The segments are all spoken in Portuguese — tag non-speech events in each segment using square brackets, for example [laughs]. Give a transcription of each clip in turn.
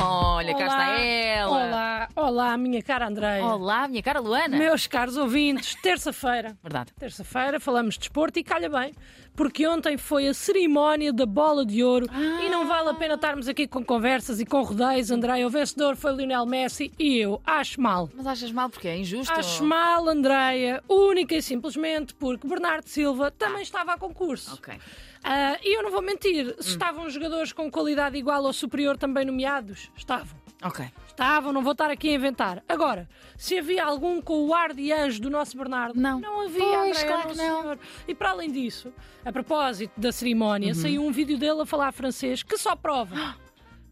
Olha, cá está ela. Olá, olá, minha cara Andreia. Olá, minha cara Luana. Meus caros ouvintes, terça-feira. Verdade. Terça-feira falamos de desporto e calha bem, porque ontem foi a cerimónia da bola de ouro e não vale a pena estarmos aqui com conversas e com rodeios. Andreia, o vencedor foi Lionel Messi e eu acho mal. Mas achas mal porque é injusto? Acho mal, Andreia, única e simplesmente porque Bernardo Silva também estava a concurso. Ok. Ah, e eu não vou mentir, Hum. se estavam jogadores com qualidade igual ou superior também nomeados, estavam. Ok. Estavam, não vou estar aqui a inventar. Agora, se havia algum com o ar de anjo do nosso Bernardo, Não. não havia, Pois, Andréa, claro não, que não. senhor. E para além disso, a propósito da cerimónia, Uhum. saiu um vídeo dele a falar francês que só prova.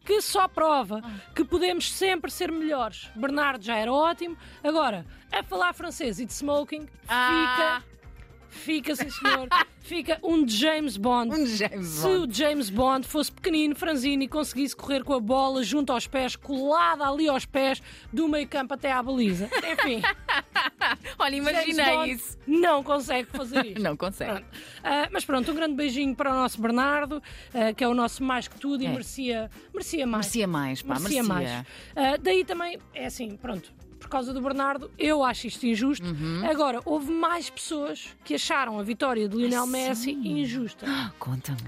Que só prova que podemos sempre ser melhores. Bernardo já era ótimo. Agora, a falar francês e de smoking, Ah. fica. Fica, sim senhor. [laughs] Fica um James Bond. Um James Se Bond. o James Bond fosse pequenino, franzino e conseguisse correr com a bola junto aos pés, colada ali aos pés, do meio campo até à baliza. Enfim, [laughs] Olha, James imaginei Bond isso. não consegue fazer [laughs] isto. Não consegue. Pronto. Ah, mas pronto, um grande beijinho para o nosso Bernardo, ah, que é o nosso mais que tudo e É. merecia, merecia mais. Merecia mais, pá, merecia merecia. mais. Ah, daí também, é assim, pronto. Por causa do Bernardo, eu acho isto injusto. Uhum. Agora, houve mais pessoas que acharam a vitória de Lionel Ai, Messi sim. injusta. Ah, [gasps] Conta-me.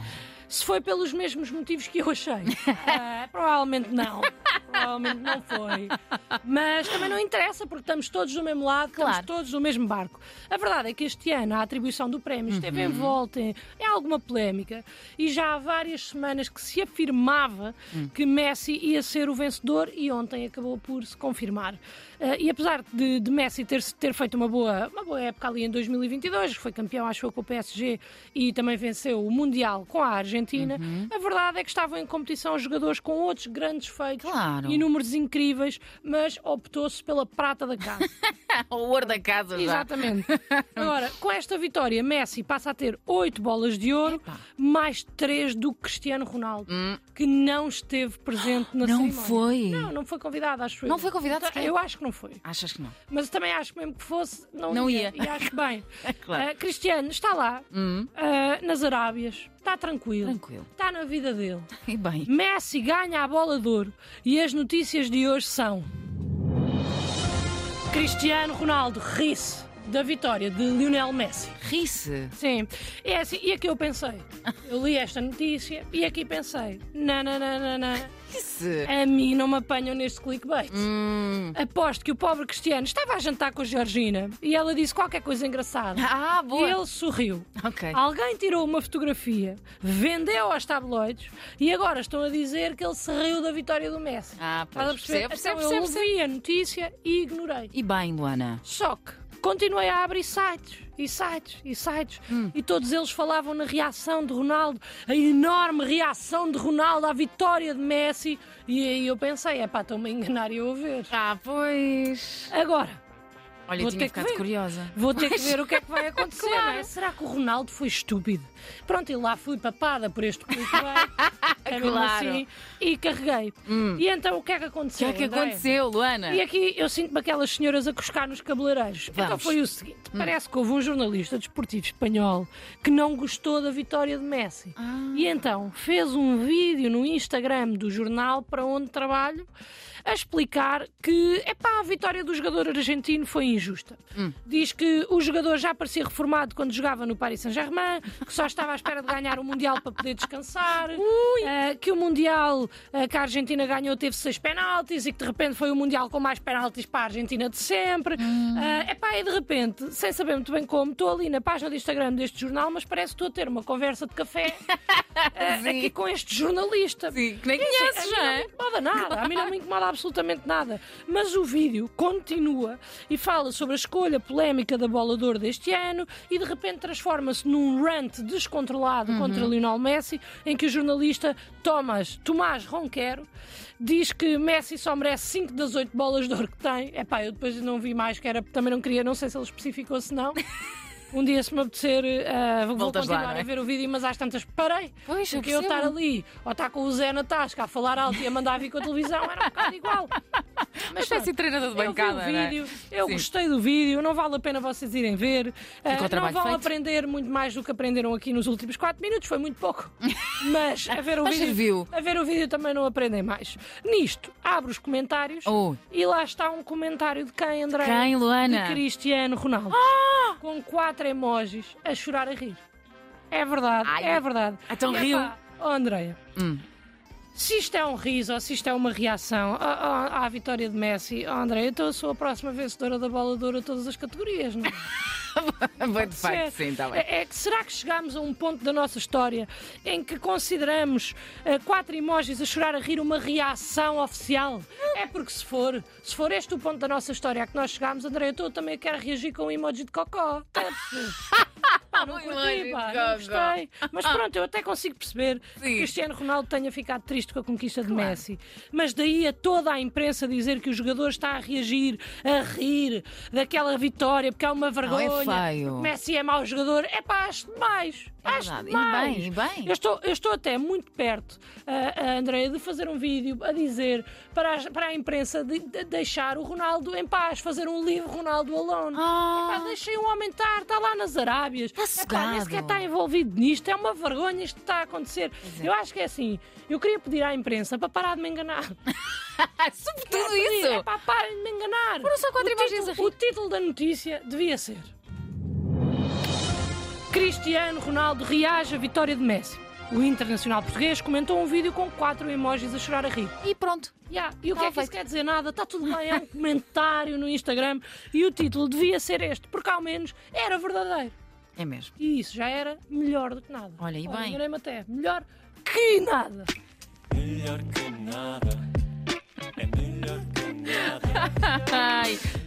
Se foi pelos mesmos motivos que eu achei, [laughs] ah, provavelmente não. Provavelmente não foi. Mas também não interessa, porque estamos todos do mesmo lado, Claro. estamos todos no mesmo barco. A verdade é que este ano a atribuição do prémio esteve Uhum. envolta em, em alguma polémica e já há várias semanas que se afirmava Hum. que Messi ia ser o vencedor e ontem acabou por se confirmar. Ah, e apesar de, de Messi ter, ter feito uma boa, uma boa época ali em 2022, foi campeão, acho eu, com o PSG e também venceu o Mundial com a Argentina, Uhum. a verdade é que estavam em competição jogadores com outros grandes feitos Claro. E números incríveis, mas optou-se pela prata da casa. [laughs] o ouro da casa já. Exatamente. [laughs] Agora, com esta vitória, Messi passa a ter 8 bolas de ouro, Epá. mais 3 do Cristiano Ronaldo, Hum. que não esteve presente na [gasps] Não cerimónia. foi? Não, não foi convidado, acho eu. Não foi convidado Então? Eu acho que não foi. Achas que não? Mas também acho que mesmo que fosse, não, Não ia. E acho bem. [laughs] Claro. Ah, Cristiano está lá, Hum, ah, nas Arábias, está tranquilo. tranquilo. Está na vida dele. [laughs] E bem. Messi ganha a bola de ouro e as notícias de hoje são: Cristiano Ronaldo ri-se da vitória de Lionel Messi. Ri-se. Sim, é assim, e aqui eu pensei, eu li esta notícia e aqui pensei, não, não, não, não, a mim não me apanham neste clickbait. Hum. Aposto que o pobre Cristiano estava a jantar com a Georgina e ela disse qualquer coisa engraçada. [laughs] Ah, E boa. ele sorriu. Ok. Alguém tirou uma fotografia, vendeu aos tabloides e agora estão a dizer que ele se riu da vitória do Messi. Ah, pois. perceber? Percebo, percebo, então eu percebo, percebo. ouvi a notícia e ignorei. E bem, Luana. Só que continuei a abrir sites e sites e sites Hum. e todos eles falavam na reação de Ronaldo, a enorme reação de Ronaldo à vitória de Messi. E aí eu pensei, é pá, estão-me a enganar e eu a ver. Ah, pois. Agora, Olha, Vou tinha ter que ficado ver. curiosa. Vou ter que ver o que é que vai [laughs] acontecer, Claro. é? Será que o Ronaldo foi estúpido? Pronto, e lá fui papada por este clickbait, é [laughs] Claro. assim, e carreguei. E então o que é que O que aconteceu? é que Andréia? aconteceu, Luana? E aqui eu sinto-me aquelas senhoras a cuscar nos cabeleireiros. Então Vamos. foi o seguinte: parece que houve um jornalista desportivo espanhol que não gostou da vitória de Messi. Ah. E então fez um vídeo no Instagram do jornal para onde trabalho a explicar que epá, a vitória do jogador argentino foi injusta. Hum. Diz que o jogador já parecia reformado quando jogava no Paris Saint-Germain, que só estava à espera de ganhar o Mundial para poder descansar, [laughs] eh, que o Mundial eh, que a Argentina ganhou teve seis penaltis e que de repente foi o Mundial com mais penaltis para a Argentina de sempre. É epá, e de repente, sem saber muito bem como, estou ali na página do Instagram deste jornal, mas parece que estou a ter uma conversa de café [laughs] Sim. aqui com este jornalista. Sim, que nem conheces, não não é? me incomoda nada, a mim não me incomoda absolutamente nada. Mas o vídeo continua e fala sobre a escolha polémica da bola de ouro deste ano e de repente transforma-se num rant descontrolado Uhum. contra Lionel Messi, em que o jornalista Thomas, Tomás Ronquero diz que Messi só merece 5 das 8 bolas de ouro que tem. É pá, eu depois não vi mais, que era também não queria, não sei se ele especificou se não. [laughs] Um dia, se me apetecer, ah, vou Voltas lá, continuar não é? a ver o vídeo, mas às tantas parei. Pois, eu Porque eu estar ali, ou estar com o Zé na tasca a falar alto e a mandar vir com a televisão, era um bocado igual. Uma espécie de treinador de Eu vi bancada. é? vídeo, eu Sim. gostei do vídeo, não vale a pena vocês irem ver. O não vão feito. aprender muito mais do que aprenderam aqui nos últimos 4 minutos, foi muito pouco. [laughs] Mas a ver o Mas vídeo, serviu. a ver o vídeo também não aprendem mais. Nisto, abro os comentários Oh. e lá está um comentário de quem, André? Quem, Luana? De Cristiano Ronaldo. Ah! Com quatro emojis a chorar a rir. É verdade, Ai. é verdade. Então E, riu. epá, oh, Andréia, Hum. se isto é um riso ou se isto é uma reação à, à- à vitória de Messi, oh, André, então eu sou a próxima vencedora da bola de todas as categorias, não é? [laughs] [laughs] Bem de facto, sim, está bem. É, é será que chegámos a um ponto da nossa história em que consideramos eh, quatro emojis a chorar a rir uma reação oficial? É porque se for, se for este o ponto da nossa história a que nós chegámos, André, eu também quero reagir com um emoji de cocó. Está a perceber? [laughs] Pá, não curti, pá, não gostei. Mas pronto, eu até consigo perceber que. Cristiano Ronaldo tenha ficado triste com a conquista de Claro. Messi. Mas daí a toda a imprensa dizer que o jogador está a reagir, a rir daquela vitória, porque é uma vergonha. feio. Messi é mau jogador. É pá, acho demais. É acho verdade. E demais. bem, e bem. Eu estou, eu estou até muito perto, uh, Andréia, de fazer um vídeo a dizer para a, para a imprensa de, de deixar o Ronaldo em paz, fazer um livro Ronaldo Alone. Ah. Epá, deixem o homem estar, está lá nas Arábias. Está nem sequer está envolvido nisto. É uma vergonha isto que está a acontecer. é. Eu acho que é assim. Eu queria pedir à imprensa para parar de me enganar. [laughs] Sobretudo É isso. pá, parem de me enganar. Foram só quatro o imagens título, a rir. o título da notícia devia ser Cristiano Ronaldo reage à vitória de Messi. O internacional português comentou um vídeo com quatro emojis a chorar a rir. E pronto. Ya, E o que Tá é que isso quer dizer? Nada, está tudo bem, é um comentário no Instagram e o título devia ser este, porque ao menos era verdadeiro. É mesmo. E isso já era melhor do que nada. Olha, e bem. enganei-me até. Melhor que nada. Melhor que nada, é melhor que nada. Ai, [laughs]